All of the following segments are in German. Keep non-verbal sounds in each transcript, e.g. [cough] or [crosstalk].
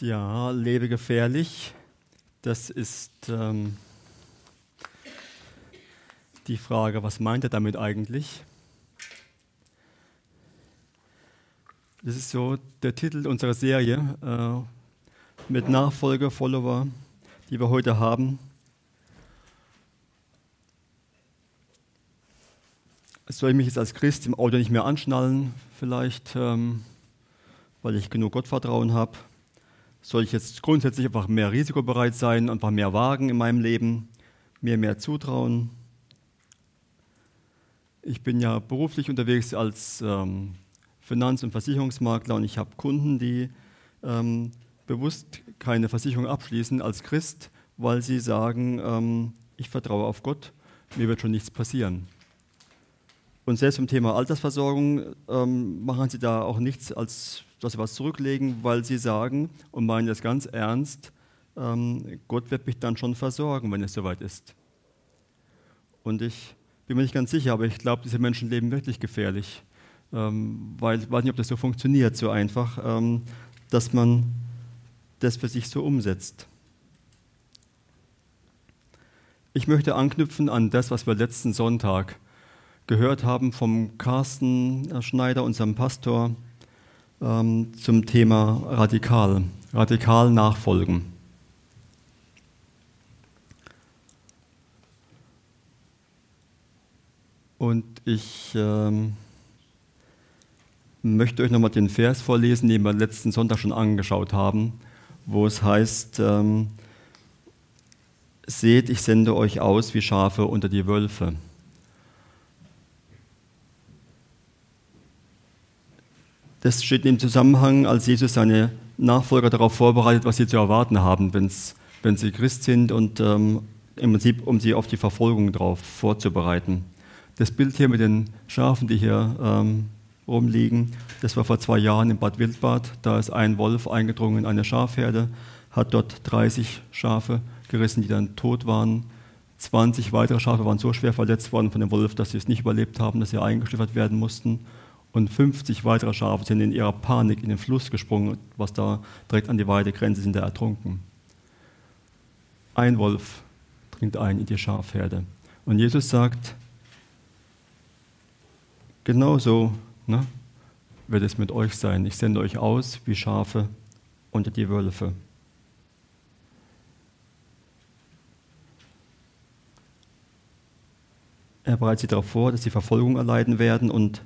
Ja, lebe gefährlich. Das ist ähm, die Frage, was meint er damit eigentlich? Das ist so der Titel unserer Serie äh, mit Nachfolger, Follower, die wir heute haben. Soll ich mich jetzt als Christ im Auto nicht mehr anschnallen, vielleicht, ähm, weil ich genug Gottvertrauen habe? Soll ich jetzt grundsätzlich einfach mehr risikobereit sein, einfach mehr wagen in meinem Leben, mir mehr zutrauen? Ich bin ja beruflich unterwegs als ähm, Finanz- und Versicherungsmakler und ich habe Kunden, die ähm, bewusst keine Versicherung abschließen als Christ, weil sie sagen, ähm, ich vertraue auf Gott, mir wird schon nichts passieren. Und selbst im Thema Altersversorgung ähm, machen sie da auch nichts, als dass sie was zurücklegen, weil sie sagen und meinen das ganz ernst, ähm, Gott wird mich dann schon versorgen, wenn es soweit ist. Und ich bin mir nicht ganz sicher, aber ich glaube, diese Menschen leben wirklich gefährlich, ähm, weil ich weiß nicht, ob das so funktioniert, so einfach, ähm, dass man das für sich so umsetzt. Ich möchte anknüpfen an das, was wir letzten Sonntag gehört haben vom Carsten Schneider, unserem Pastor, ähm, zum Thema radikal, radikal nachfolgen. Und ich ähm, möchte euch nochmal den Vers vorlesen, den wir letzten Sonntag schon angeschaut haben, wo es heißt, ähm, seht, ich sende euch aus wie Schafe unter die Wölfe. Das steht im Zusammenhang, als Jesus seine Nachfolger darauf vorbereitet, was sie zu erwarten haben, wenn sie Christ sind und ähm, im Prinzip, um sie auf die Verfolgung darauf vorzubereiten. Das Bild hier mit den Schafen, die hier ähm, rumliegen, das war vor zwei Jahren in Bad Wildbad. Da ist ein Wolf eingedrungen in eine Schafherde, hat dort 30 Schafe gerissen, die dann tot waren. 20 weitere Schafe waren so schwer verletzt worden von dem Wolf, dass sie es nicht überlebt haben, dass sie eingeschliffert werden mussten und 50 weitere Schafe sind in ihrer Panik in den Fluss gesprungen, was da direkt an die Weidegrenze sind, da ertrunken. Ein Wolf dringt ein in die Schafherde. Und Jesus sagt, genauso ne, wird es mit euch sein. Ich sende euch aus wie Schafe unter die Wölfe. Er bereitet sie darauf vor, dass sie Verfolgung erleiden werden und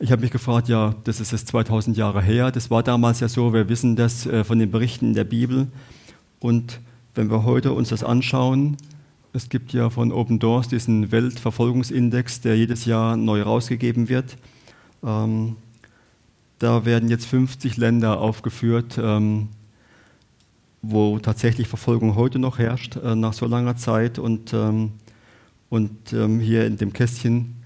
ich habe mich gefragt, ja, das ist jetzt 2000 Jahre her, das war damals ja so, wir wissen das äh, von den Berichten in der Bibel. Und wenn wir heute uns das anschauen, es gibt ja von Open Doors diesen Weltverfolgungsindex, der jedes Jahr neu rausgegeben wird. Ähm, da werden jetzt 50 Länder aufgeführt, ähm, wo tatsächlich Verfolgung heute noch herrscht, äh, nach so langer Zeit. Und, ähm, und ähm, hier in dem Kästchen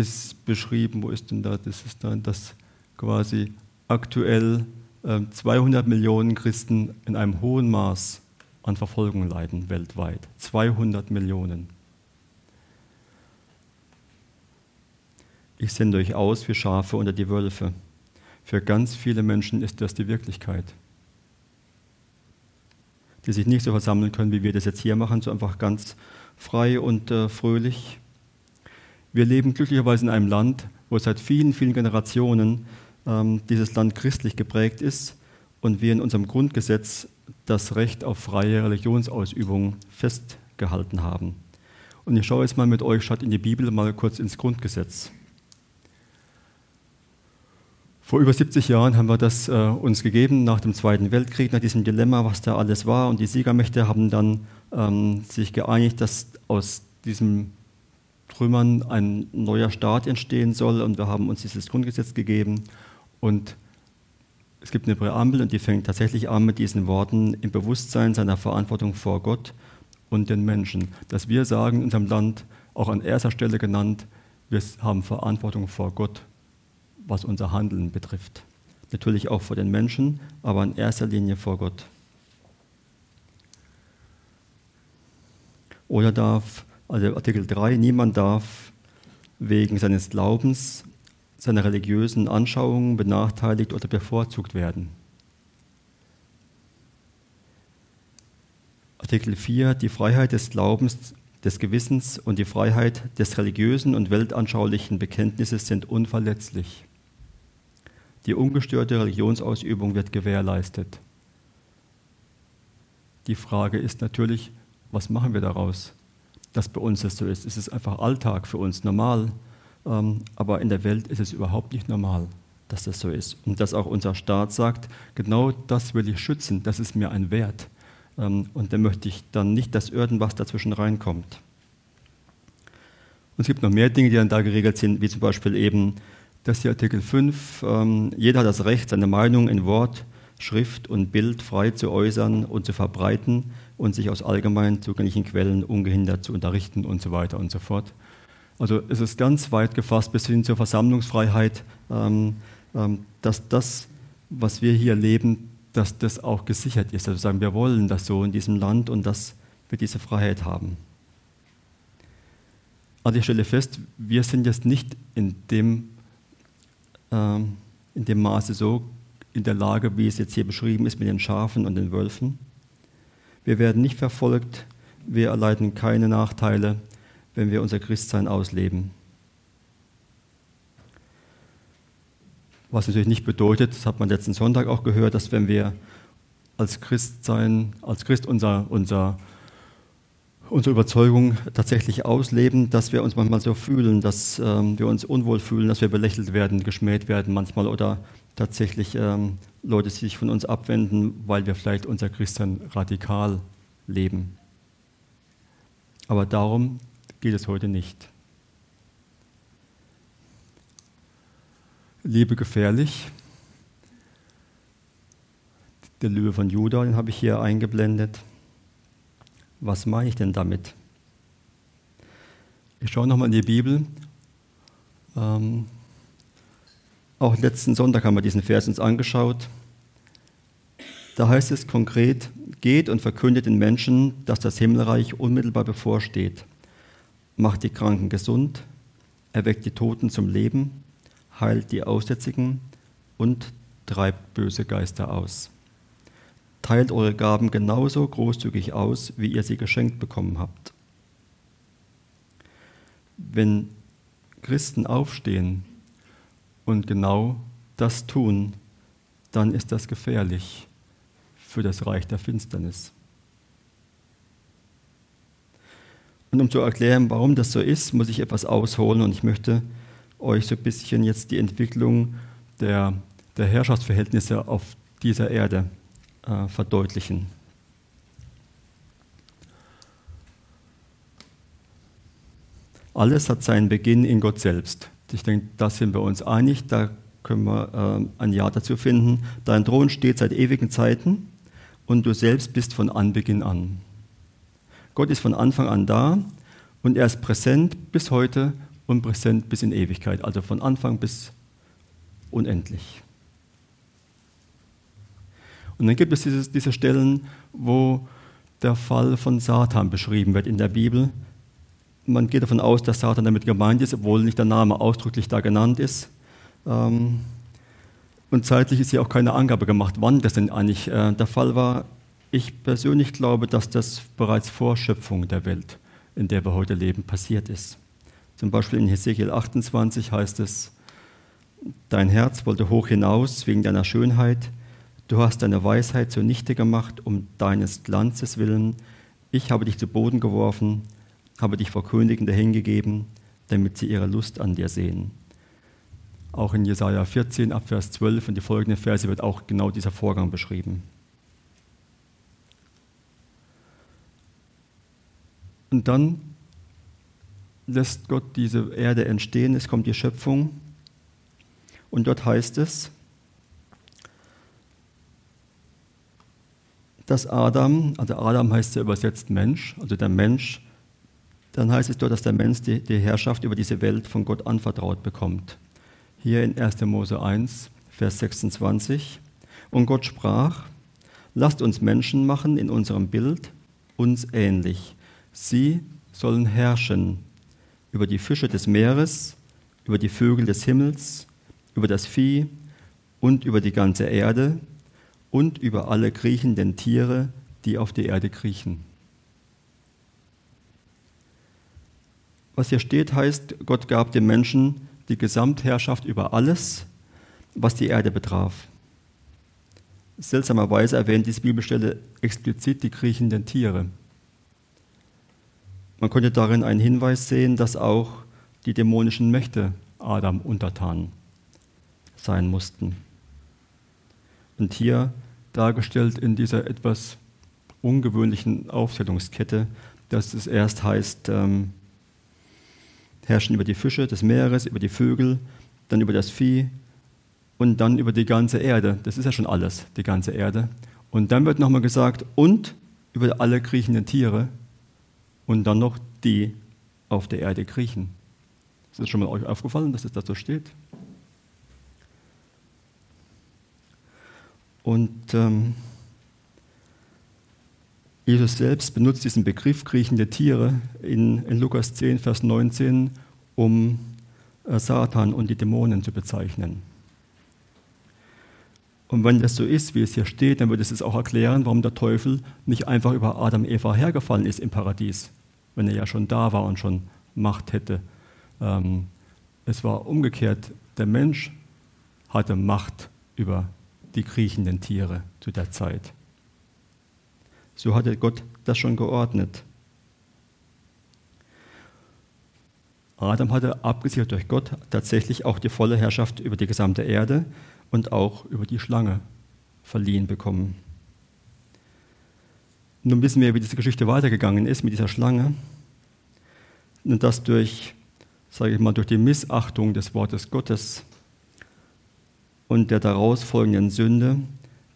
ist beschrieben, wo ist denn da, das ist dann das quasi aktuell äh, 200 Millionen Christen in einem hohen Maß an Verfolgung leiden weltweit. 200 Millionen. Ich sende euch aus wie Schafe unter die Wölfe. Für ganz viele Menschen ist das die Wirklichkeit. Die sich nicht so versammeln können, wie wir das jetzt hier machen, so einfach ganz frei und äh, fröhlich, wir leben glücklicherweise in einem Land, wo seit vielen, vielen Generationen ähm, dieses Land christlich geprägt ist und wir in unserem Grundgesetz das Recht auf freie Religionsausübung festgehalten haben. Und ich schaue jetzt mal mit euch statt in die Bibel mal kurz ins Grundgesetz. Vor über 70 Jahren haben wir das äh, uns gegeben nach dem Zweiten Weltkrieg, nach diesem Dilemma, was da alles war. Und die Siegermächte haben dann ähm, sich geeinigt, dass aus diesem Trümmern ein neuer Staat entstehen soll und wir haben uns dieses Grundgesetz gegeben und es gibt eine Präambel und die fängt tatsächlich an mit diesen Worten im Bewusstsein seiner Verantwortung vor Gott und den Menschen. Dass wir sagen in unserem Land, auch an erster Stelle genannt, wir haben Verantwortung vor Gott, was unser Handeln betrifft. Natürlich auch vor den Menschen, aber in erster Linie vor Gott. Oder darf also Artikel 3, niemand darf wegen seines Glaubens, seiner religiösen Anschauungen benachteiligt oder bevorzugt werden. Artikel 4, die Freiheit des Glaubens, des Gewissens und die Freiheit des religiösen und weltanschaulichen Bekenntnisses sind unverletzlich. Die ungestörte Religionsausübung wird gewährleistet. Die Frage ist natürlich, was machen wir daraus, dass bei uns das so ist? Es ist einfach Alltag für uns, normal. Ähm, aber in der Welt ist es überhaupt nicht normal, dass das so ist. Und dass auch unser Staat sagt, genau das will ich schützen, das ist mir ein Wert. Ähm, und da möchte ich dann nicht, dass irgendwas dazwischen reinkommt. Und es gibt noch mehr Dinge, die dann da geregelt sind, wie zum Beispiel eben, dass hier Artikel 5, ähm, jeder hat das Recht, seine Meinung in Wort, Schrift und Bild frei zu äußern und zu verbreiten und sich aus allgemein zugänglichen Quellen ungehindert zu unterrichten und so weiter und so fort. Also es ist ganz weit gefasst bis hin zur Versammlungsfreiheit, ähm, ähm, dass das, was wir hier leben, dass das auch gesichert ist. Also sagen, wir wollen das so in diesem Land und dass wir diese Freiheit haben. Also ich stelle fest, wir sind jetzt nicht in dem, ähm, in dem Maße so in der Lage, wie es jetzt hier beschrieben ist mit den Schafen und den Wölfen. Wir werden nicht verfolgt, wir erleiden keine Nachteile, wenn wir unser Christsein ausleben. Was natürlich nicht bedeutet, das hat man letzten Sonntag auch gehört, dass wenn wir als Christ sein, als Christ unser, unser, unsere Überzeugung tatsächlich ausleben, dass wir uns manchmal so fühlen, dass ähm, wir uns unwohl fühlen, dass wir belächelt werden, geschmäht werden manchmal oder tatsächlich ähm, Leute sich von uns abwenden, weil wir vielleicht unser Christsein radikal leben. Aber darum geht es heute nicht. Liebe gefährlich. Der Löwe von Juda, den habe ich hier eingeblendet. Was meine ich denn damit? Ich schaue nochmal in die Bibel. Ähm, auch letzten Sonntag haben wir diesen Vers uns angeschaut. Da heißt es konkret, geht und verkündet den Menschen, dass das Himmelreich unmittelbar bevorsteht. Macht die Kranken gesund, erweckt die Toten zum Leben, heilt die Aussätzigen und treibt böse Geister aus. Teilt eure Gaben genauso großzügig aus, wie ihr sie geschenkt bekommen habt. Wenn Christen aufstehen und genau das tun, dann ist das gefährlich für das Reich der Finsternis. Und um zu erklären, warum das so ist, muss ich etwas ausholen und ich möchte euch so ein bisschen jetzt die Entwicklung der, der Herrschaftsverhältnisse auf dieser Erde äh, verdeutlichen. Alles hat seinen Beginn in Gott selbst. Ich denke, da sind wir uns einig, da können wir äh, ein Ja dazu finden. Dein Thron steht seit ewigen Zeiten und du selbst bist von Anbeginn an. Gott ist von Anfang an da und er ist präsent bis heute und präsent bis in Ewigkeit, also von Anfang bis unendlich. Und dann gibt es diese, diese Stellen, wo der Fall von Satan beschrieben wird in der Bibel. Man geht davon aus, dass Satan damit gemeint ist, obwohl nicht der Name ausdrücklich da genannt ist. Ähm, und zeitlich ist hier auch keine Angabe gemacht, wann das denn eigentlich äh, der Fall war. Ich persönlich glaube, dass das bereits vor Schöpfung der Welt, in der wir heute leben, passiert ist. Zum Beispiel in Hesekiel 28 heißt es, Dein Herz wollte hoch hinaus wegen deiner Schönheit, du hast deine Weisheit zunichte gemacht um deines Glanzes willen, ich habe dich zu Boden geworfen, habe dich vor Königen dahingegeben, damit sie ihre Lust an dir sehen. Auch in Jesaja 14, Abvers 12 und die folgenden Verse wird auch genau dieser Vorgang beschrieben. Und dann lässt Gott diese Erde entstehen, es kommt die Schöpfung und dort heißt es, dass Adam, also Adam heißt ja übersetzt Mensch, also der Mensch, dann heißt es dort, dass der Mensch die, die Herrschaft über diese Welt von Gott anvertraut bekommt. Hier in 1. Mose 1, Vers 26. Und Gott sprach, lasst uns Menschen machen in unserem Bild, uns ähnlich. Sie sollen herrschen über die Fische des Meeres, über die Vögel des Himmels, über das Vieh und über die ganze Erde und über alle kriechenden Tiere, die auf die Erde kriechen. Was hier steht, heißt, Gott gab dem Menschen die Gesamtherrschaft über alles, was die Erde betraf. Seltsamerweise erwähnt diese Bibelstelle explizit die kriechenden Tiere. Man konnte darin einen Hinweis sehen, dass auch die dämonischen Mächte Adam untertan sein mussten. Und hier dargestellt in dieser etwas ungewöhnlichen Aufzählungskette, dass es erst heißt, ähm, herrschen über die Fische des Meeres, über die Vögel, dann über das Vieh und dann über die ganze Erde. Das ist ja schon alles, die ganze Erde. Und dann wird nochmal gesagt, und über alle kriechenden Tiere und dann noch die auf der Erde kriechen. Ist das schon mal euch aufgefallen, dass es da so steht? Und ähm, Jesus selbst benutzt diesen Begriff kriechende Tiere in, in Lukas 10, Vers 19, um äh, Satan und die Dämonen zu bezeichnen. Und wenn das so ist, wie es hier steht, dann würde es auch erklären, warum der Teufel nicht einfach über Adam und Eva hergefallen ist im Paradies, wenn er ja schon da war und schon Macht hätte. Ähm, es war umgekehrt, der Mensch hatte Macht über die kriechenden Tiere zu der Zeit. So hatte Gott das schon geordnet. Adam hatte, abgesichert durch Gott, tatsächlich auch die volle Herrschaft über die gesamte Erde und auch über die Schlange verliehen bekommen. Nun wissen wir, wie diese Geschichte weitergegangen ist mit dieser Schlange. Und das durch, sage ich mal, durch die Missachtung des Wortes Gottes und der daraus folgenden Sünde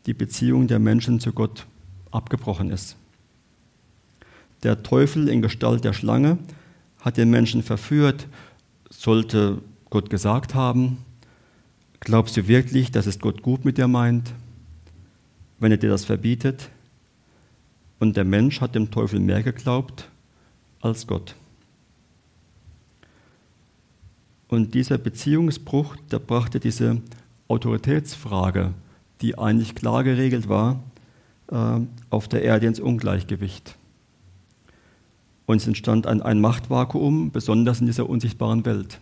die Beziehung der Menschen zu Gott abgebrochen ist. Der Teufel in Gestalt der Schlange hat den Menschen verführt, sollte Gott gesagt haben, glaubst du wirklich, dass es Gott gut mit dir meint, wenn er dir das verbietet? Und der Mensch hat dem Teufel mehr geglaubt als Gott. Und dieser Beziehungsbruch, der brachte diese Autoritätsfrage, die eigentlich klar geregelt war, äh, auf der Erde ins Ungleichgewicht. Und es entstand ein, ein Machtvakuum, besonders in dieser unsichtbaren Welt.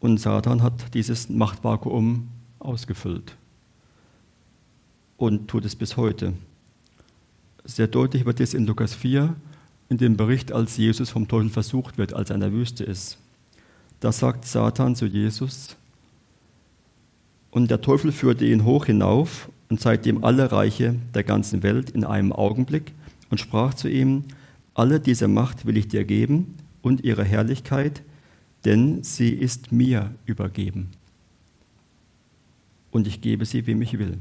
Und Satan hat dieses Machtvakuum ausgefüllt und tut es bis heute. Sehr deutlich wird es in Lukas 4, in dem Bericht, als Jesus vom Teufel versucht wird, als er in der Wüste ist. Da sagt Satan zu Jesus, und der Teufel führte ihn hoch hinauf und zeigte ihm alle Reiche der ganzen Welt in einem Augenblick und sprach zu ihm, alle diese Macht will ich dir geben und ihre Herrlichkeit, denn sie ist mir übergeben. Und ich gebe sie, wem ich will.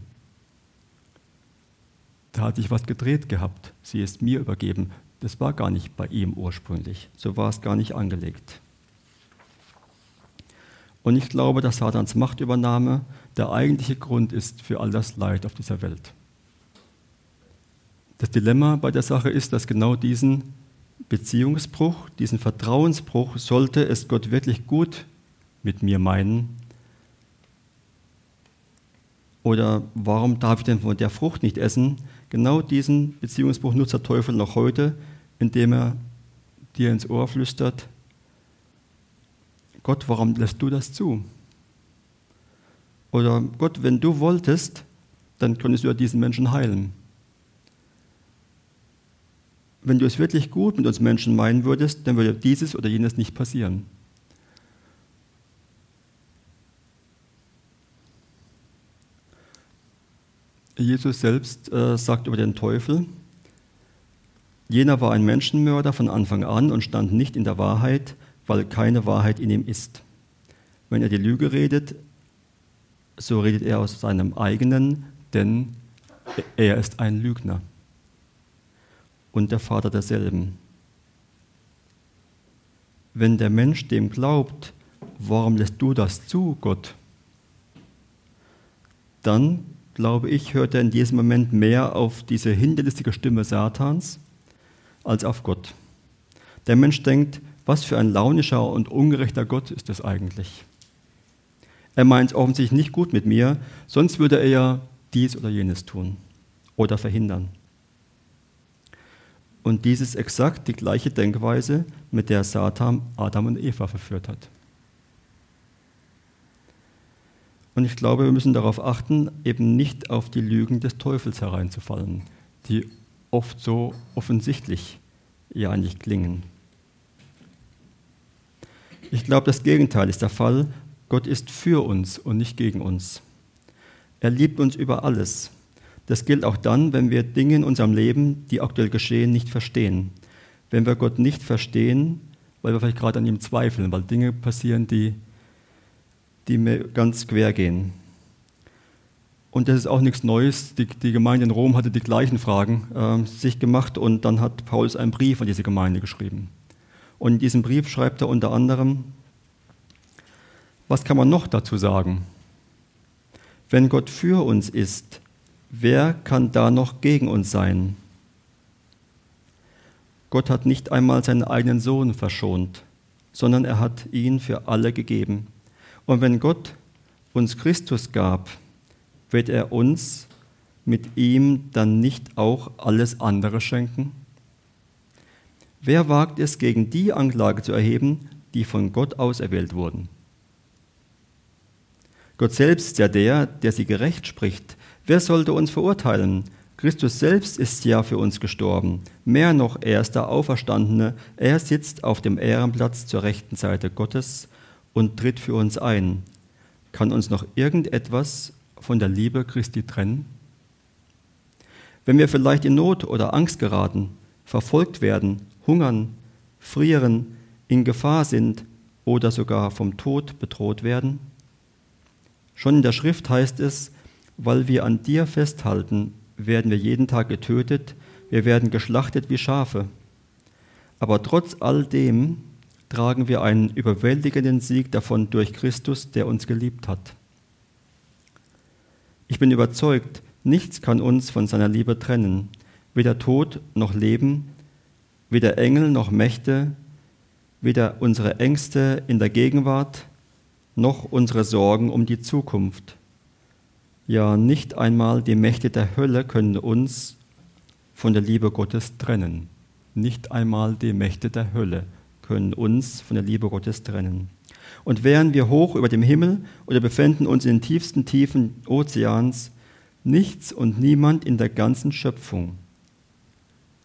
Da hat sich was gedreht gehabt. Sie ist mir übergeben. Das war gar nicht bei ihm ursprünglich. So war es gar nicht angelegt. Und ich glaube, dass Satans Machtübernahme der eigentliche Grund ist für all das Leid auf dieser Welt. Das Dilemma bei der Sache ist, dass genau diesen Beziehungsbruch, diesen Vertrauensbruch, sollte es Gott wirklich gut mit mir meinen, oder warum darf ich denn von der Frucht nicht essen? Genau diesen Beziehungsbruch nutzt der Teufel noch heute, indem er dir ins Ohr flüstert, Gott, warum lässt du das zu? Oder Gott, wenn du wolltest, dann könntest du ja diesen Menschen heilen. Wenn du es wirklich gut mit uns Menschen meinen würdest, dann würde dieses oder jenes nicht passieren. Jesus selbst äh, sagt über den Teufel, jener war ein Menschenmörder von Anfang an und stand nicht in der Wahrheit, weil keine Wahrheit in ihm ist. Wenn er die Lüge redet, so redet er aus seinem eigenen, denn er ist ein Lügner und der Vater derselben. Wenn der Mensch dem glaubt, warum lässt du das zu, Gott? Dann, glaube ich, hört er in diesem Moment mehr auf diese hinterlistige Stimme Satans als auf Gott. Der Mensch denkt, was für ein launischer und ungerechter Gott ist es eigentlich? Er meint offensichtlich nicht gut mit mir, sonst würde er ja dies oder jenes tun oder verhindern. Und dies ist exakt die gleiche Denkweise, mit der Satan Adam und Eva verführt hat. Und ich glaube, wir müssen darauf achten, eben nicht auf die Lügen des Teufels hereinzufallen, die oft so offensichtlich ja eigentlich klingen. Ich glaube, das Gegenteil ist der Fall. Gott ist für uns und nicht gegen uns. Er liebt uns über alles. Das gilt auch dann, wenn wir Dinge in unserem Leben, die aktuell geschehen, nicht verstehen. Wenn wir Gott nicht verstehen, weil wir vielleicht gerade an ihm zweifeln, weil Dinge passieren, die die mir ganz quer gehen. Und das ist auch nichts Neues. Die, die Gemeinde in Rom hatte die gleichen Fragen äh, sich gemacht und dann hat Paulus einen Brief an diese Gemeinde geschrieben. Und in diesem Brief schreibt er unter anderem, was kann man noch dazu sagen? Wenn Gott für uns ist, wer kann da noch gegen uns sein? Gott hat nicht einmal seinen eigenen Sohn verschont, sondern er hat ihn für alle gegeben. Und wenn Gott uns Christus gab, wird er uns mit ihm dann nicht auch alles andere schenken? Wer wagt es, gegen die Anklage zu erheben, die von Gott auserwählt wurden? Gott selbst ist ja der, der sie gerecht spricht. Wer sollte uns verurteilen? Christus selbst ist ja für uns gestorben. Mehr noch, er ist der Auferstandene. Er sitzt auf dem Ehrenplatz zur rechten Seite Gottes und tritt für uns ein. Kann uns noch irgendetwas von der Liebe Christi trennen? Wenn wir vielleicht in Not oder Angst geraten, verfolgt werden, hungern, frieren, in Gefahr sind oder sogar vom Tod bedroht werden? Schon in der Schrift heißt es, weil wir an dir festhalten, werden wir jeden Tag getötet, wir werden geschlachtet wie Schafe. Aber trotz all dem tragen wir einen überwältigenden Sieg davon durch Christus, der uns geliebt hat. Ich bin überzeugt, nichts kann uns von seiner Liebe trennen, weder Tod noch Leben, weder Engel noch Mächte, weder unsere Ängste in der Gegenwart noch unsere Sorgen um die Zukunft. Ja, nicht einmal die Mächte der Hölle können uns von der Liebe Gottes trennen. Nicht einmal die Mächte der Hölle können uns von der Liebe Gottes trennen. Und wären wir hoch über dem Himmel oder befänden uns in den tiefsten Tiefen Ozeans, nichts und niemand in der ganzen Schöpfung,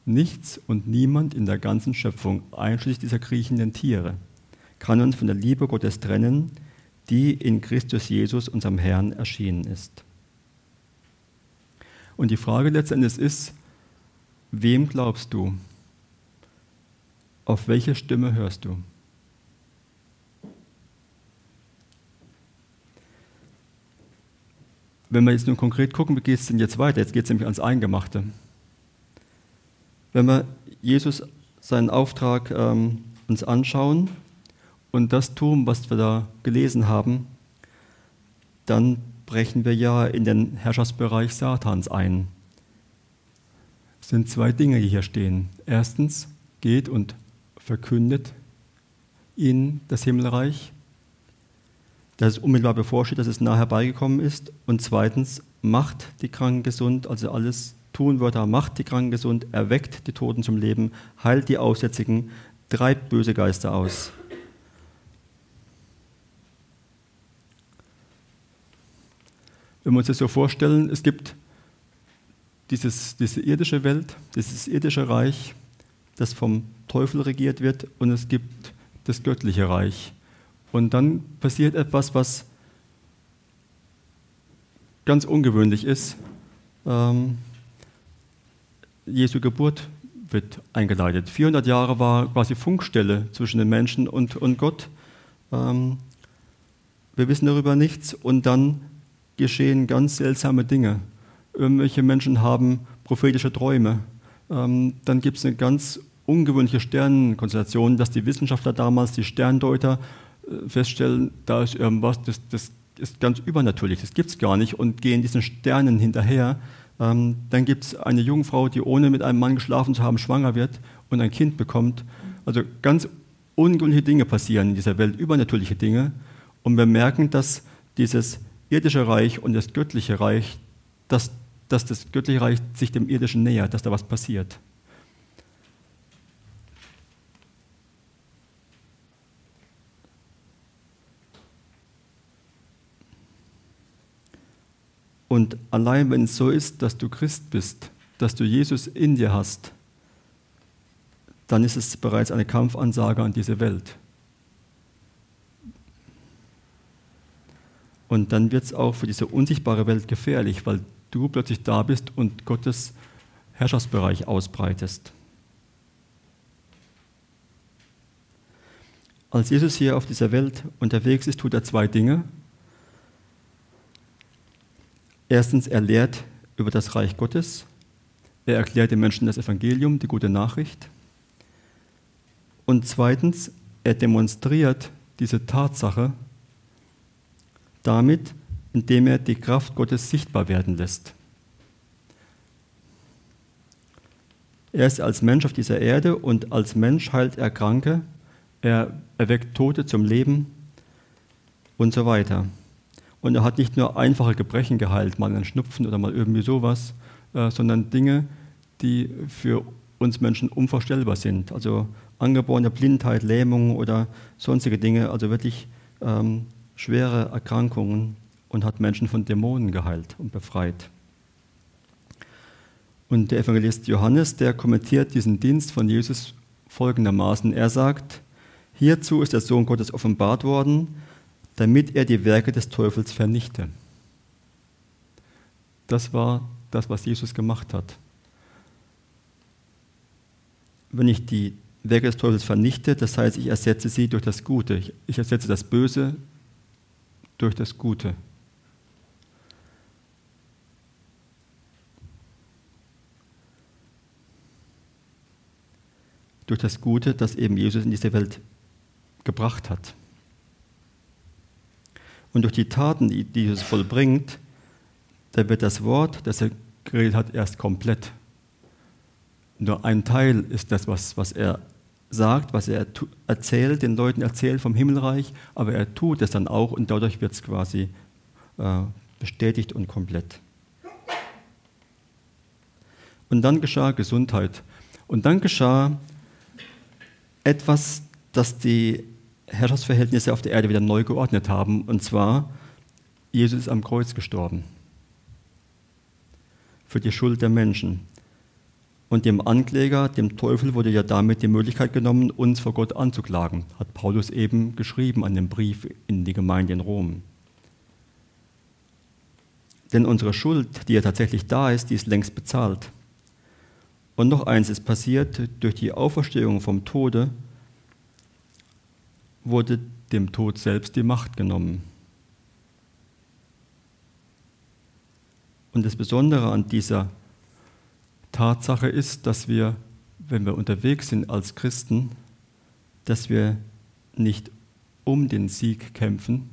nichts und niemand in der ganzen Schöpfung, einschließlich dieser kriechenden Tiere, kann uns von der Liebe Gottes trennen, die in Christus Jesus, unserem Herrn, erschienen ist. Und die Frage letztendlich ist, wem glaubst du? Auf welche Stimme hörst du? Wenn wir jetzt nun konkret gucken, wie geht es denn jetzt weiter? Jetzt geht es nämlich ans Eingemachte. Wenn wir Jesus seinen Auftrag ähm, uns anschauen und das tun, was wir da gelesen haben, dann brechen wir ja in den Herrschaftsbereich Satans ein. Es sind zwei Dinge, die hier stehen. Erstens, geht und verkündet in das Himmelreich, dass es unmittelbar bevorsteht, dass es nah herbeigekommen ist. Und zweitens, macht die Kranken gesund, also alles tun wird er, macht die Kranken gesund, erweckt die Toten zum Leben, heilt die Aussätzigen, treibt böse Geister aus. Wenn wir uns das so vorstellen, es gibt dieses, diese irdische Welt, dieses irdische Reich, das vom Teufel regiert wird und es gibt das göttliche Reich. Und dann passiert etwas, was ganz ungewöhnlich ist. Ähm, Jesu Geburt wird eingeleitet. 400 Jahre war quasi Funkstelle zwischen den Menschen und, und Gott. Ähm, wir wissen darüber nichts und dann geschehen ganz seltsame Dinge. Irgendwelche Menschen haben prophetische Träume. Ähm, dann gibt es eine ganz ungewöhnliche Sternenkonstellation, dass die Wissenschaftler damals, die Sterndeuter, äh, feststellen, da ist irgendwas, das, das ist ganz übernatürlich, das gibt es gar nicht und gehen diesen Sternen hinterher. Ähm, dann gibt es eine Jungfrau, die ohne mit einem Mann geschlafen zu haben schwanger wird und ein Kind bekommt. Also ganz ungewöhnliche Dinge passieren in dieser Welt, übernatürliche Dinge. Und wir merken, dass dieses irdische Reich und das göttliche Reich, dass, dass das göttliche Reich sich dem irdischen nähert, dass da was passiert. Und allein wenn es so ist, dass du Christ bist, dass du Jesus in dir hast, dann ist es bereits eine Kampfansage an diese Welt. Und dann wird es auch für diese unsichtbare Welt gefährlich, weil du plötzlich da bist und Gottes Herrschaftsbereich ausbreitest. Als Jesus hier auf dieser Welt unterwegs ist, tut er zwei Dinge. Erstens, er lehrt über das Reich Gottes. Er erklärt den Menschen das Evangelium, die gute Nachricht. Und zweitens, er demonstriert diese Tatsache damit, indem er die Kraft Gottes sichtbar werden lässt. Er ist als Mensch auf dieser Erde und als Mensch heilt er Kranke, er erweckt Tote zum Leben und so weiter. Und er hat nicht nur einfache Gebrechen geheilt, mal ein Schnupfen oder mal irgendwie sowas, äh, sondern Dinge, die für uns Menschen unvorstellbar sind. Also angeborene Blindheit, Lähmung oder sonstige Dinge, also wirklich ähm, schwere Erkrankungen und hat Menschen von Dämonen geheilt und befreit. Und der Evangelist Johannes, der kommentiert diesen Dienst von Jesus folgendermaßen. Er sagt, hierzu ist der Sohn Gottes offenbart worden, damit er die Werke des Teufels vernichte. Das war das, was Jesus gemacht hat. Wenn ich die Werke des Teufels vernichte, das heißt, ich ersetze sie durch das Gute. Ich ersetze das Böse durch das Gute. Durch das Gute, das eben Jesus in diese Welt gebracht hat. Und durch die Taten, die Jesus vollbringt, da wird das Wort, das er geredet hat, erst komplett. Nur ein Teil ist das, was, was er sagt, was er erzählt, den Leuten erzählt vom Himmelreich, aber er tut es dann auch und dadurch wird es quasi äh, bestätigt und komplett. Und dann geschah Gesundheit. Und dann geschah etwas, das die Herrschaftsverhältnisse auf der Erde wieder neu geordnet haben. Und zwar, Jesus ist am Kreuz gestorben. Für die Schuld der Menschen. Und dem Ankläger, dem Teufel, wurde ja damit die Möglichkeit genommen, uns vor Gott anzuklagen, hat Paulus eben geschrieben an dem Brief in die Gemeinde in Rom. Denn unsere Schuld, die ja tatsächlich da ist, die ist längst bezahlt. Und noch eins ist passiert, durch die Auferstehung vom Tode wurde dem Tod selbst die Macht genommen. Und das Besondere an dieser Tatsache ist, dass wir, wenn wir unterwegs sind als Christen, dass wir nicht um den Sieg kämpfen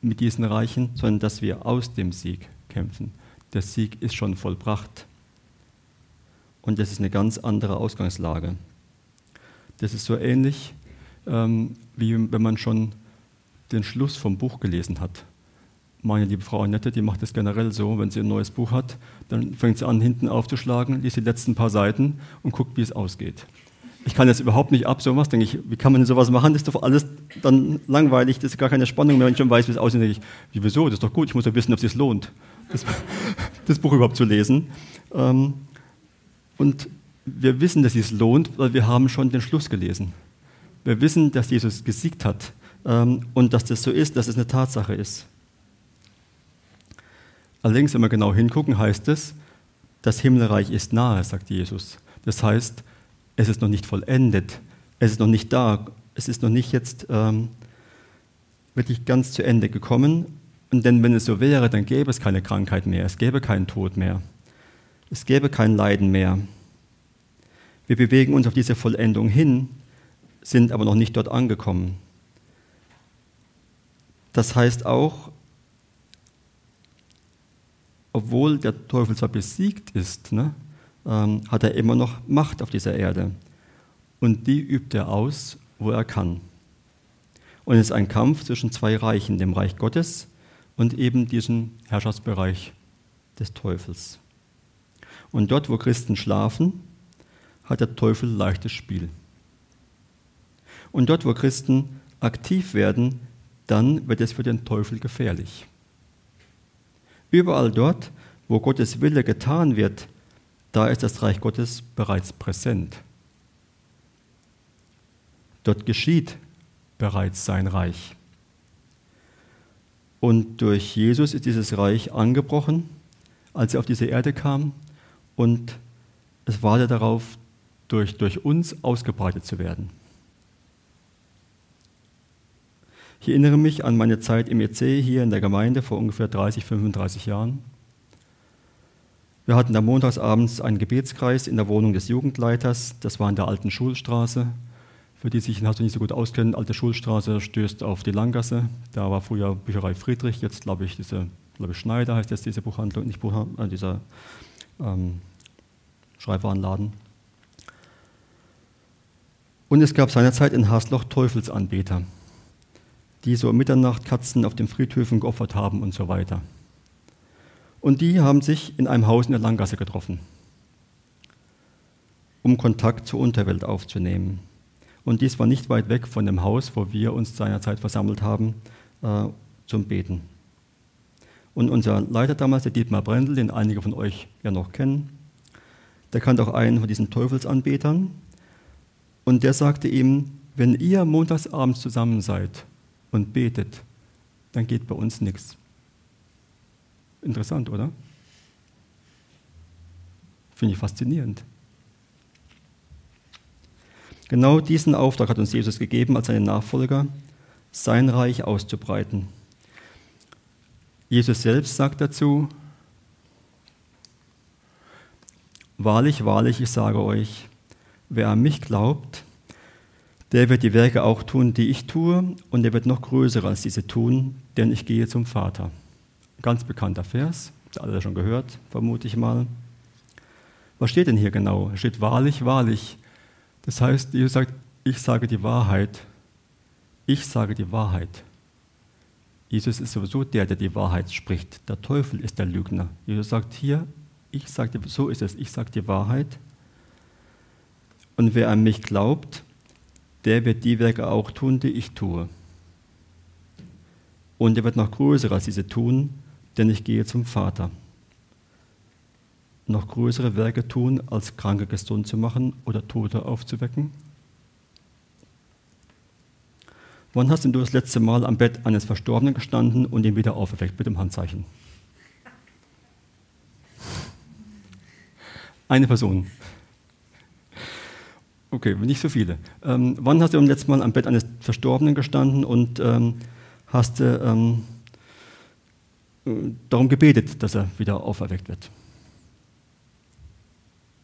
mit diesen Reichen, sondern dass wir aus dem Sieg kämpfen. Der Sieg ist schon vollbracht. Und das ist eine ganz andere Ausgangslage. Das ist so ähnlich, ähm, wie wenn man schon den Schluss vom Buch gelesen hat. Meine liebe Frau Annette, die macht das generell so, wenn sie ein neues Buch hat, dann fängt sie an, hinten aufzuschlagen, liest die letzten paar Seiten und guckt, wie es ausgeht. Ich kann jetzt überhaupt nicht ab sowas, denke ich, wie kann man denn sowas machen? Das ist doch alles dann langweilig, das ist gar keine Spannung mehr, wenn ich schon weiß, wie es aussieht. denke ich, wie, wieso, das ist doch gut, ich muss ja wissen, ob es sich lohnt, das, [laughs] das, Buch überhaupt zu lesen. Ähm, und wir wissen, dass es lohnt, weil wir haben schon den Schluss gelesen. Wir wissen, dass Jesus gesiegt hat ähm, und dass das so ist, dass es eine Tatsache ist. Allerdings, wenn wir genau hingucken, heißt es, das Himmelreich ist nahe, sagt Jesus. Das heißt, es ist noch nicht vollendet, es ist noch nicht da, es ist noch nicht jetzt ähm, wirklich ganz zu Ende gekommen. Und denn wenn es so wäre, dann gäbe es keine Krankheit mehr, es gäbe keinen Tod mehr, es gäbe kein Leiden mehr. Wir bewegen uns auf diese Vollendung hin, sind aber noch nicht dort angekommen. Das heißt auch, obwohl der Teufel zwar besiegt ist, ne, ähm, hat er immer noch Macht auf dieser Erde. Und die übt er aus, wo er kann. Und es ist ein Kampf zwischen zwei Reichen, dem Reich Gottes und eben diesem Herrschaftsbereich des Teufels. Und dort, wo Christen schlafen, hat der Teufel leichtes Spiel. Und dort, wo Christen aktiv werden, dann wird es für den Teufel gefährlich. Überall dort, wo Gottes Wille getan wird, da ist das Reich Gottes bereits präsent. Dort geschieht bereits sein Reich. Und durch Jesus ist dieses Reich angebrochen, als er auf diese Erde kam, und es wartet darauf, durch, durch uns ausgebreitet zu werden. Ich erinnere mich an meine Zeit im EC hier in der Gemeinde vor ungefähr 30, 35 Jahren. Wir hatten da montagsabends einen Gebetskreis in der Wohnung des Jugendleiters. Das war in der alten Schulstraße. Für die sich also nicht so gut auskennen, alte Schulstraße stößt auf die Langgasse. Da war früher Bücherei Friedrich, jetzt glaube ich, diese, glaube ich, Schneider heißt jetzt diese Buchhandlung, nicht Buchhandlung, äh, dieser ähm, Schreibwarenladen. Und es gab seinerzeit in Hasloch Teufelsanbeter die so Mitternacht Katzen auf den Friedhöfen geopfert haben und so weiter. Und die haben sich in einem Haus in der Langgasse getroffen, um Kontakt zur Unterwelt aufzunehmen. Und dies war nicht weit weg von dem Haus, wo wir uns seinerzeit versammelt haben äh, zum Beten. Und unser Leiter damals, der Dietmar Brendel, den einige von euch ja noch kennen, der kannte auch einen von diesen Teufelsanbetern. Und der sagte ihm, wenn ihr montagsabends zusammen seid und betet, dann geht bei uns nichts. Interessant, oder? Finde ich faszinierend. Genau diesen Auftrag hat uns Jesus gegeben als seine Nachfolger, sein Reich auszubreiten. Jesus selbst sagt dazu, Wahrlich, wahrlich, ich sage euch, wer an mich glaubt, der wird die Werke auch tun, die ich tue, und er wird noch größere als diese tun, denn ich gehe zum Vater. Ganz bekannter Vers, alle schon gehört, vermute ich mal. Was steht denn hier genau? Es steht wahrlich, wahrlich. Das heißt, Jesus sagt, ich sage die Wahrheit. Ich sage die Wahrheit. Jesus ist sowieso der, der die Wahrheit spricht. Der Teufel ist der Lügner. Jesus sagt hier, ich sage, so ist es, ich sage die Wahrheit. Und wer an mich glaubt, der wird die Werke auch tun, die ich tue. Und er wird noch größere als diese tun, denn ich gehe zum Vater. Noch größere Werke tun, als Kranke gesund zu machen oder Tote aufzuwecken? Wann hast du das letzte Mal am Bett eines Verstorbenen gestanden und ihn wieder auferweckt mit dem Handzeichen? Eine Person. Okay, nicht so viele. Ähm, wann hast du beim letzten Mal am Bett eines Verstorbenen gestanden und ähm, hast ähm, äh, darum gebetet, dass er wieder auferweckt wird?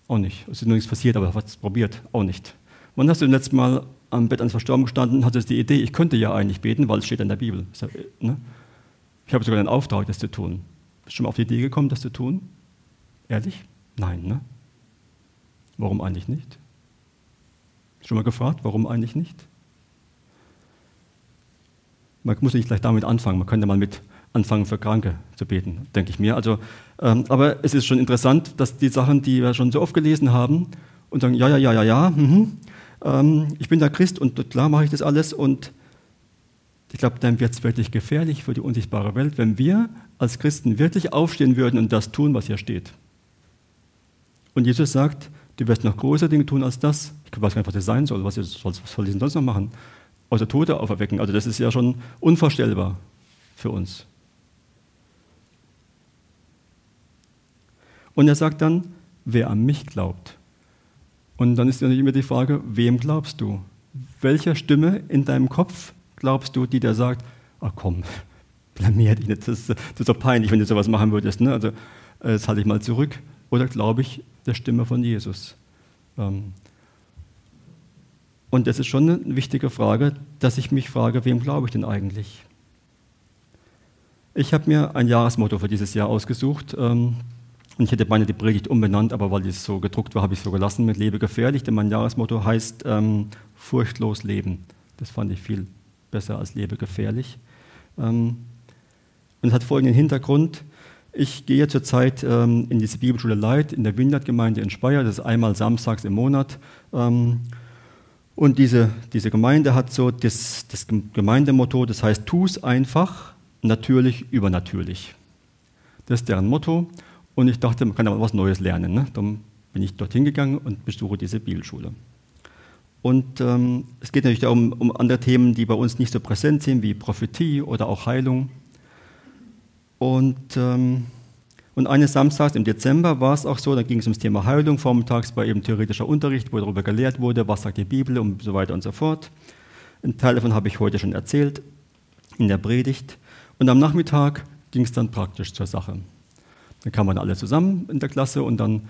Auch nicht. Es ist nur nichts passiert, aber hast es probiert? Auch nicht. Wann hast du das letzte Mal am Bett eines Verstorbenen gestanden und hattest die Idee, ich könnte ja eigentlich beten, weil es steht in der Bibel. Ne? Ich habe sogar den Auftrag, das zu tun. Bist du schon mal auf die Idee gekommen, das zu tun? Ehrlich? Nein, ne? Warum eigentlich nicht? Schon mal gefragt, warum eigentlich nicht? Man muss nicht gleich damit anfangen, man könnte mal mit anfangen, für Kranke zu beten, denke ich mir. Also, ähm, aber es ist schon interessant, dass die Sachen, die wir schon so oft gelesen haben, und sagen, ja, ja, ja, ja, ja, mhm, ähm, ich bin der Christ und klar mache ich das alles und ich glaube, dann wird es wirklich gefährlich für die unsichtbare Welt, wenn wir als Christen wirklich aufstehen würden und das tun, was hier steht. Und Jesus sagt, du wirst noch größere Dinge tun als das. Ich weiß gar nicht, was das sein soll. Was, soll, soll ich denn sonst noch machen? Außer Tote auferwecken. Also das ist ja schon unvorstellbar für uns. Und er sagt dann, wer an mich glaubt. Und dann ist natürlich immer die Frage, wem glaubst du? Welcher Stimme in deinem Kopf glaubst du, die dir sagt, ach komm, [laughs] blamier dich nicht, das, das ist doch peinlich, wenn du sowas machen würdest. Ne? Also, das halte ich mal zurück. Oder glaube ich der Stimme von Jesus? Ähm, und das ist schon eine wichtige Frage, dass ich mich frage, wem glaube ich denn eigentlich? Ich habe mir ein Jahresmotto für dieses Jahr ausgesucht. Ähm, und ich hätte beinahe die Predigt umbenannt, aber weil es so gedruckt war, habe ich es so gelassen mit Lebe gefährlich. Denn mein Jahresmotto heißt ähm, furchtlos leben. Das fand ich viel besser als Lebe gefährlich. Ähm, und es hat folgenden Hintergrund. Ich gehe zurzeit ähm, in diese Bibelschule Leid in der Windert-Gemeinde in Speyer. Das ist einmal samstags im Monat. Ähm, und diese, diese Gemeinde hat so das, das Gemeindemotto, das heißt, tu es einfach, natürlich, übernatürlich. Das ist deren Motto. Und ich dachte, man kann aber was Neues lernen. Ne? Dann bin ich dorthin gegangen und besuche diese Bibelschule. Und ähm, es geht natürlich darum, um andere Themen, die bei uns nicht so präsent sind, wie Prophetie oder auch Heilung. Und, ähm, und eines Samstags im Dezember war es auch so, da ging es ums Thema Heilung. Vormittags war eben theoretischer Unterricht, wo darüber gelehrt wurde, was sagt die Bibel und so weiter und so fort. Ein Teil davon habe ich heute schon erzählt in der Predigt. Und am Nachmittag ging es dann praktisch zur Sache. Dann kamen alle zusammen in der Klasse und dann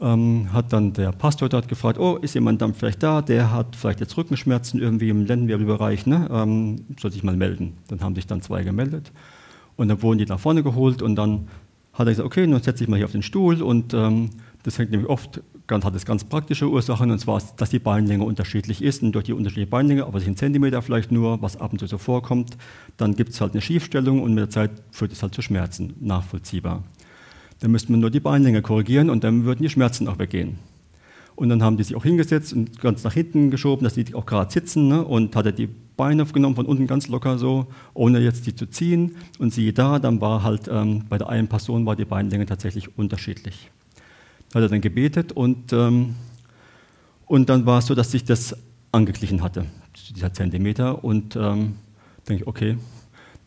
ähm, hat dann der Pastor dort gefragt, oh, ist jemand dann vielleicht da, der hat vielleicht jetzt Rückenschmerzen irgendwie im Lendenwirbelbereich, ne? ähm, soll sich mal melden. Dann haben sich dann zwei gemeldet und dann wurden die nach vorne geholt und dann hat er gesagt, okay, nun setze ich mal hier auf den Stuhl und ähm, das hängt nämlich oft, ganz, hat es ganz praktische Ursachen und zwar, dass die Beinlänge unterschiedlich ist und durch die unterschiedliche Beinlänge, aber sich ein Zentimeter vielleicht nur, was ab und zu so vorkommt, dann gibt es halt eine Schiefstellung und mit der Zeit führt es halt zu Schmerzen, nachvollziehbar. Dann müsste man nur die Beinlänge korrigieren und dann würden die Schmerzen auch weggehen. Und dann haben die sich auch hingesetzt und ganz nach hinten geschoben, dass die auch gerade sitzen. Ne? Und hat er die Beine aufgenommen von unten ganz locker so, ohne jetzt die zu ziehen. Und siehe da, dann war halt ähm, bei der einen Person war die Beinlänge tatsächlich unterschiedlich. Da hat er dann gebetet und, ähm, und dann war es so, dass sich das angeglichen hatte, dieser Zentimeter. Und ähm, denke ich, okay.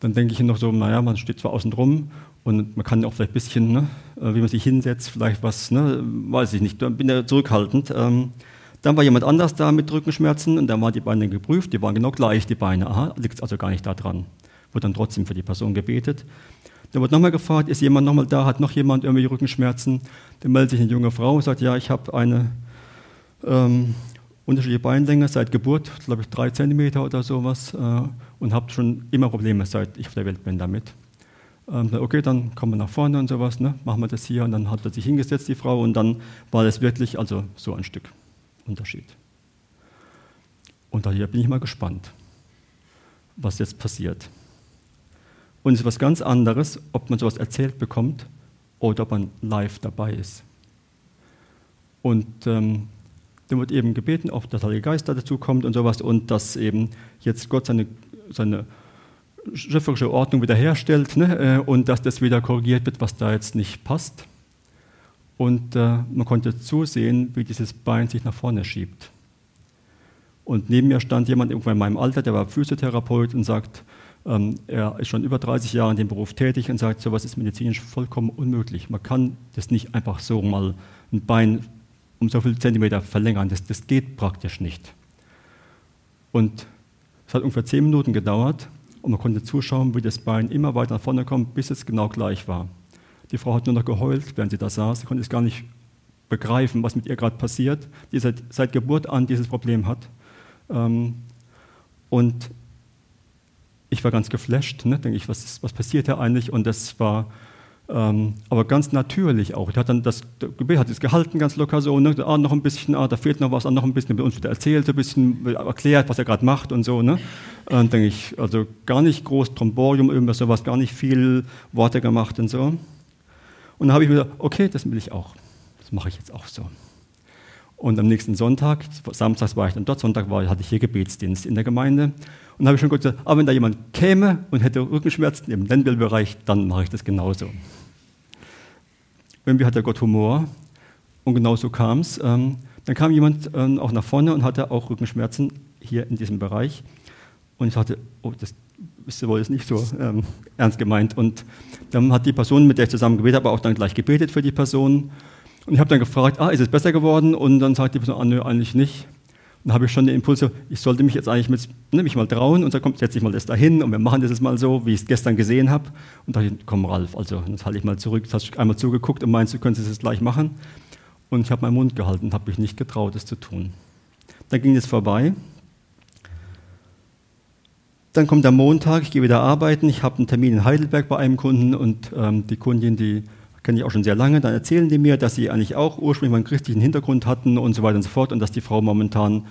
Dann denke ich noch so, naja, man steht zwar außen drum und man kann auch vielleicht ein bisschen, ne, äh, wie man sich hinsetzt, vielleicht was, ne, weiß ich nicht, bin ja zurückhaltend. Ähm, dann war jemand anders da mit Rückenschmerzen und dann waren die Beine geprüft, die waren genau gleich, die Beine. Aha, liegt also gar nicht da dran. Wurde dann trotzdem für die Person gebetet. Dann wird nochmal gefragt, ist jemand nochmal da, hat noch jemand irgendwie Rückenschmerzen? Dann meldet sich eine junge Frau und sagt, ja, ich habe eine ähm, unterschiedliche Beinlänge seit Geburt, glaube ich drei Zentimeter oder sowas, äh, und habe schon immer Probleme, seit ich auf der Welt bin damit. Ähm, okay, dann kommen wir nach vorne und sowas, ne? machen wir das hier. Und dann hat er sich hingesetzt, die Frau, und dann war das wirklich also so ein Stück Unterschied. Und daher bin ich mal gespannt, was jetzt passiert. Und es ist was ganz anderes, ob man sowas erzählt bekommt oder ob man live dabei ist. Und ähm, dann wird eben gebeten, ob der Heilige Geist dazu kommt und sowas und dass eben jetzt Gott seine, seine schöpferische Ordnung wiederherstellt ne, äh, und dass das wieder korrigiert wird, was da jetzt nicht passt. Und äh, man konnte zusehen, wie dieses Bein sich nach vorne schiebt. Und neben mir stand jemand irgendwann in meinem Alter, der war Physiotherapeut und sagt, ähm, er ist schon über 30 Jahre in dem Beruf tätig und sagt, sowas ist medizinisch vollkommen unmöglich. Man kann das nicht einfach so mal ein Bein um so viele Zentimeter verlängern. Das, das geht praktisch nicht. Und es hat ungefähr zehn Minuten gedauert und man konnte zuschauen, wie das Bein immer weiter nach vorne kommt, bis es genau gleich war. Die Frau hat nur noch geheult, während sie da saß. Sie konnte es gar nicht begreifen, was mit ihr gerade passiert, die seit, seit, Geburt an dieses Problem hat. Ähm, und ich war ganz geflasht, ne? denke ich, was, was passiert hier eigentlich? Und das war ähm, aber ganz natürlich auch. Ich hatte dann das Gebet hat es gehalten, ganz locker so, ne? ah, noch ein bisschen, ah, da fehlt noch was, ah, noch ein bisschen, uns wieder erzählt, ein bisschen erklärt, was er gerade macht und so. Ne? Und denke ich, also gar nicht groß Tromborium, irgendwas sowas, gar nicht viel Worte gemacht und so. Und dann habe ich mir gedacht, okay, das will ich auch. Das mache ich jetzt auch so. Und am nächsten Sonntag, samstags war ich dann dort, Sonntag war, hatte ich hier Gebetsdienst in der Gemeinde. Und habe ich schon gesagt, aber wenn da jemand käme und hätte Rückenschmerzen im Lendenbereich, dann mache ich das genauso. Irgendwie hat der Gott Humor und genauso kam es. Ähm, dann kam jemand ähm, auch nach vorne und hatte auch Rückenschmerzen hier in diesem Bereich. Und ich dachte, oh, das ist wohl jetzt nicht so ähm, ernst gemeint. Und dann hat die Person, mit der ich zusammen gebetet habe, auch dann gleich gebetet für die Person. Und ich habe dann gefragt, ah, ist es besser geworden? Und dann sagt die Person, ah, nö, eigentlich nicht dann habe ich schon den Impuls, ich sollte mich jetzt eigentlich mit, ne, mich mal trauen und so kommt, setze ich mal das dahin und wir machen das jetzt mal so, wie ich es gestern gesehen habe. Und da dachte ich, komm Ralf, also jetzt halte ich mal zurück, jetzt hast du einmal zugeguckt und meinst, du könntest es gleich machen. Und ich habe meinen Mund gehalten und habe mich nicht getraut, es zu tun. Dann ging es vorbei. Dann kommt der Montag, ich gehe wieder arbeiten, ich habe einen Termin in Heidelberg bei einem Kunden und ähm, die Kundin, die kenne ich auch schon sehr lange, dann erzählen die mir, dass sie eigentlich auch ursprünglich mal einen christlichen Hintergrund hatten und so weiter und so fort und dass die Frau momentan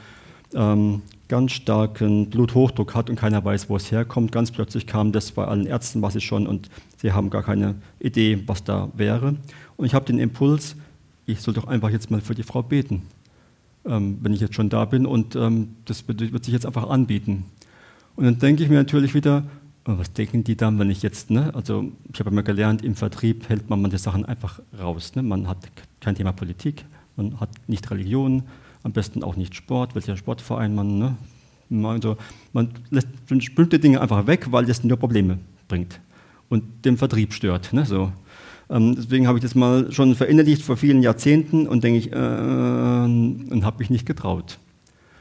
ähm, ganz starken Bluthochdruck hat und keiner weiß, wo es herkommt. Ganz plötzlich kam das bei allen Ärzten, was ich schon, und sie haben gar keine Idee, was da wäre. Und ich habe den Impuls, ich soll doch einfach jetzt mal für die Frau beten, ähm, wenn ich jetzt schon da bin und ähm, das wird, wird sich jetzt einfach anbieten. Und dann denke ich mir natürlich wieder, was denken die dann, wenn ich jetzt, ne, also ich habe immer gelernt, im Vertrieb hält man manche Sachen einfach raus. Ne? Man hat kein Thema Politik, man hat nicht Religion, am besten auch nicht Sport, welcher Sportverein man, ne? Also man lässt bestimmte Dinge einfach weg, weil das nur Probleme bringt und den Vertrieb stört. Ne? So. Ähm, deswegen habe ich das mal schon verinnerlicht vor vielen Jahrzehnten und denke ich, äh, und habe mich nicht getraut.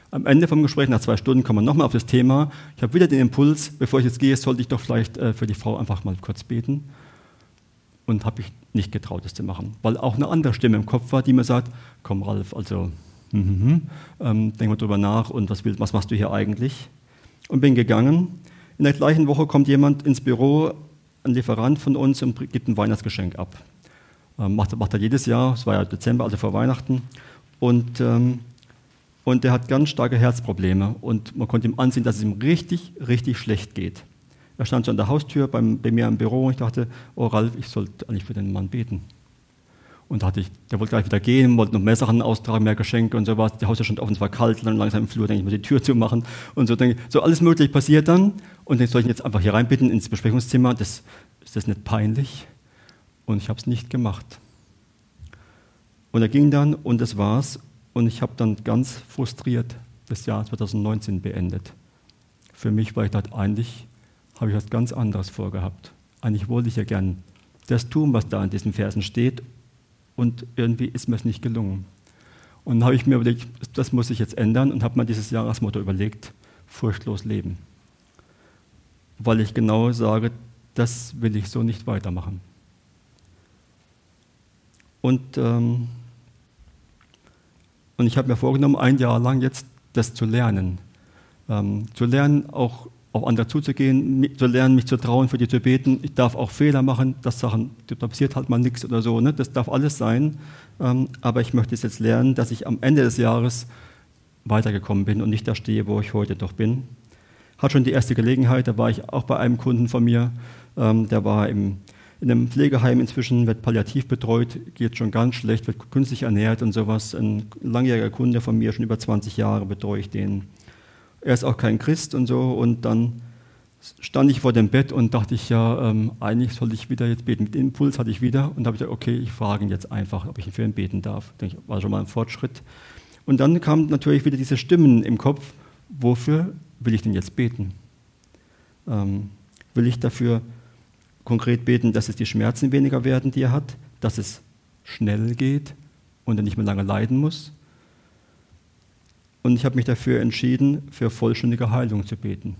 Am Ende vom Gespräch, nach zwei Stunden, kommen wir nochmal auf das Thema. Ich habe wieder den Impuls, bevor ich jetzt gehe, sollte ich doch vielleicht äh, für die Frau einfach mal kurz beten. Und habe ich nicht getraut, das zu machen, weil auch eine andere Stimme im Kopf war, die mir sagt: Komm, Ralf, also mhm, ähm, denk mal drüber nach und was, was machst du hier eigentlich? Und bin gegangen. In der gleichen Woche kommt jemand ins Büro, ein Lieferant von uns, und gibt ein Weihnachtsgeschenk ab. Ähm, macht, macht er jedes Jahr, es war ja Dezember, also vor Weihnachten. Und ähm, und der hat ganz starke Herzprobleme und man konnte ihm ansehen, dass es ihm richtig, richtig schlecht geht. Er stand so an der Haustür beim, bei mir im Büro und ich dachte, oh Ralf, ich sollte eigentlich für den Mann beten. Und da hatte ich, der wollte gleich wieder gehen, wollte noch mehr Sachen austragen, mehr Geschenke und sowas. Die Haustür stand offen, es war kalt, dann langsam im Flur, denke ich, muss die Tür zumachen und so. Denke ich, so alles mögliche passiert dann und dann soll ich jetzt einfach hier reinbitten ins Besprechungszimmer. Das, ist das nicht peinlich? Und ich habe es nicht gemacht. Und er ging dann und das war's. Und ich habe dann ganz frustriert das Jahr 2019 beendet. Für mich war ich dort eigentlich, habe ich was ganz anderes vorgehabt. Eigentlich wollte ich ja gern das tun, was da in diesen Versen steht. Und irgendwie ist mir es nicht gelungen. Und dann habe ich mir überlegt, das muss ich jetzt ändern und habe mir dieses Jahresmotto überlegt, furchtlos leben. Weil ich genau sage, das will ich so nicht weitermachen. Und ähm, und ich habe mir vorgenommen, ein Jahr lang jetzt das zu lernen. Ähm, zu lernen, auch auf andere zuzugehen, zu lernen, mich zu trauen, für die zu beten. Ich darf auch Fehler machen, das Sachen, da passiert halt mal nichts oder so. Ne? Das darf alles sein. Ähm, aber ich möchte es jetzt lernen, dass ich am Ende des Jahres weitergekommen bin und nicht da stehe, wo ich heute doch bin. Hat schon die erste Gelegenheit, da war ich auch bei einem Kunden von mir, ähm, der war im in einem Pflegeheim inzwischen wird palliativ betreut, geht schon ganz schlecht, wird künstlich ernährt und sowas. Ein langjähriger Kunde von mir, schon über 20 Jahre betreue ich den. Er ist auch kein Christ und so. Und dann stand ich vor dem Bett und dachte ich, ja, ähm, eigentlich sollte ich wieder jetzt beten. Mit Impuls hatte ich wieder und habe ich gesagt, okay, ich frage ihn jetzt einfach, ob ich für ihn beten darf. Das war schon mal ein Fortschritt. Und dann kamen natürlich wieder diese Stimmen im Kopf, wofür will ich denn jetzt beten? Ähm, will ich dafür konkret beten, dass es die Schmerzen weniger werden, die er hat, dass es schnell geht und er nicht mehr lange leiden muss. Und ich habe mich dafür entschieden, für vollständige Heilung zu beten.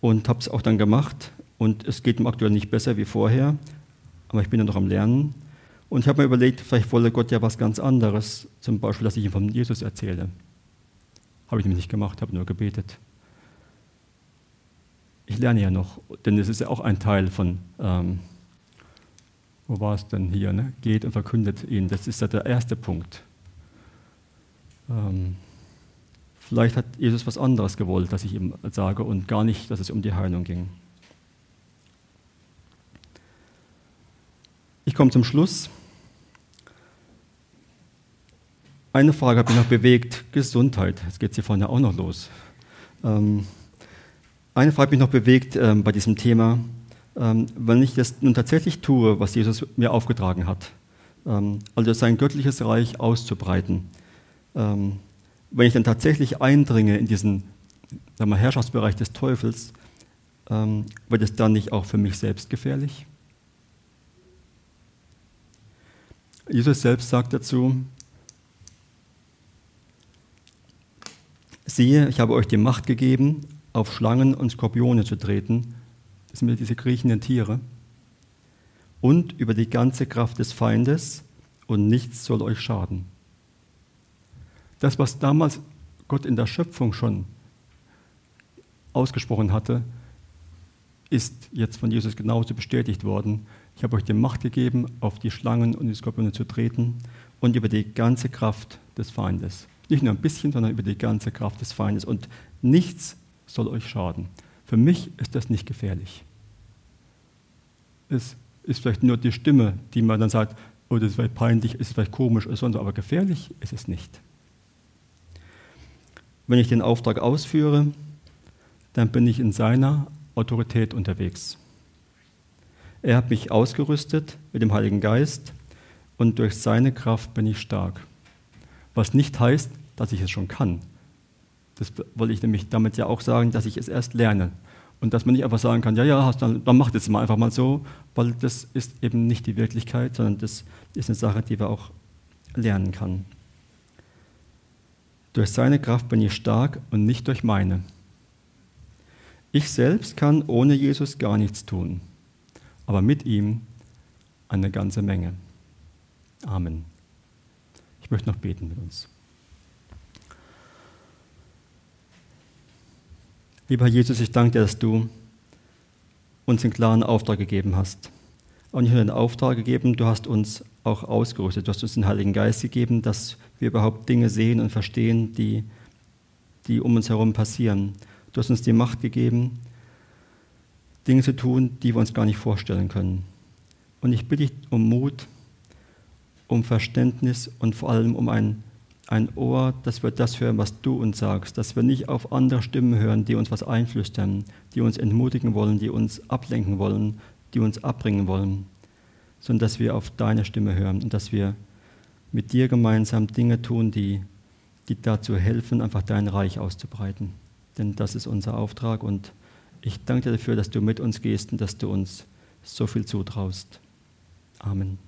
Und habe es auch dann gemacht. Und es geht ihm aktuell nicht besser wie vorher, aber ich bin ja noch am Lernen. Und ich habe mir überlegt, vielleicht wolle Gott ja was ganz anderes, zum Beispiel, dass ich ihm von Jesus erzähle. Habe ich nämlich nicht gemacht, habe nur gebetet ich lerne ja noch, denn es ist ja auch ein Teil von, ähm, wo war es denn hier, ne? geht und verkündet ihn. Das ist ja der erste Punkt. Ähm, vielleicht hat Jesus was anderes gewollt, dass ich ihm sage und gar nicht, dass es um die Heilung ging. Ich komme zum Schluss. Eine Frage hat mich noch bewegt, Gesundheit. Jetzt geht es hier vorne auch noch los. Ähm, eine Frage hat mich noch bewegt ähm, bei diesem Thema. Ähm, wenn ich das nun tatsächlich tue, was Jesus mir aufgetragen hat, ähm, also sein göttliches Reich auszubreiten, ähm, wenn ich dann tatsächlich eindringe in diesen sagen wir, Herrschaftsbereich des Teufels, ähm, wird es dann nicht auch für mich selbst gefährlich? Jesus selbst sagt dazu, siehe, ich habe euch die Macht gegeben, auf Schlangen und Skorpione zu treten, das sind diese kriechenden Tiere, und über die ganze Kraft des Feindes, und nichts soll euch schaden. Das, was damals Gott in der Schöpfung schon ausgesprochen hatte, ist jetzt von Jesus genauso bestätigt worden. Ich habe euch die Macht gegeben, auf die Schlangen und die Skorpione zu treten und über die ganze Kraft des Feindes. Nicht nur ein bisschen, sondern über die ganze Kraft des Feindes. Und nichts soll euch schaden. Für mich ist das nicht gefährlich. Es ist vielleicht nur die Stimme, die man dann sagt, oh, das ist vielleicht peinlich, ist vielleicht komisch, aber gefährlich ist es nicht. Wenn ich den Auftrag ausführe, dann bin ich in seiner Autorität unterwegs. Er hat mich ausgerüstet mit dem Heiligen Geist und durch seine Kraft bin ich stark. Was nicht heißt, dass ich es schon kann. Das wollte ich nämlich damit ja auch sagen, dass ich es erst lerne. Und dass man nicht einfach sagen kann, ja, ja, dann, dann macht es mal einfach mal so, weil das ist eben nicht die Wirklichkeit, sondern das ist eine Sache, die wir auch lernen kann. Durch seine Kraft bin ich stark und nicht durch meine. Ich selbst kann ohne Jesus gar nichts tun, aber mit ihm eine ganze Menge. Amen. Ich möchte noch beten mit uns. Lieber Jesus, ich danke dir, dass du uns einen klaren Auftrag gegeben hast. Und nicht nur den Auftrag gegeben, du hast uns auch ausgerüstet. Du hast uns den Heiligen Geist gegeben, dass wir überhaupt Dinge sehen und verstehen, die, die um uns herum passieren. Du hast uns die Macht gegeben, Dinge zu tun, die wir uns gar nicht vorstellen können. Und ich bitte dich um Mut, um Verständnis und vor allem um ein ein Ohr, dass wir das hören, was du uns sagst, dass wir nicht auf andere Stimmen hören, die uns was einflüstern, die uns entmutigen wollen, die uns ablenken wollen, die uns abbringen wollen, sondern dass wir auf deine Stimme hören und dass wir mit dir gemeinsam Dinge tun, die, die dazu helfen, einfach dein Reich auszubreiten. Denn das ist unser Auftrag und ich danke dir dafür, dass du mit uns gehst und dass du uns so viel zutraust. Amen.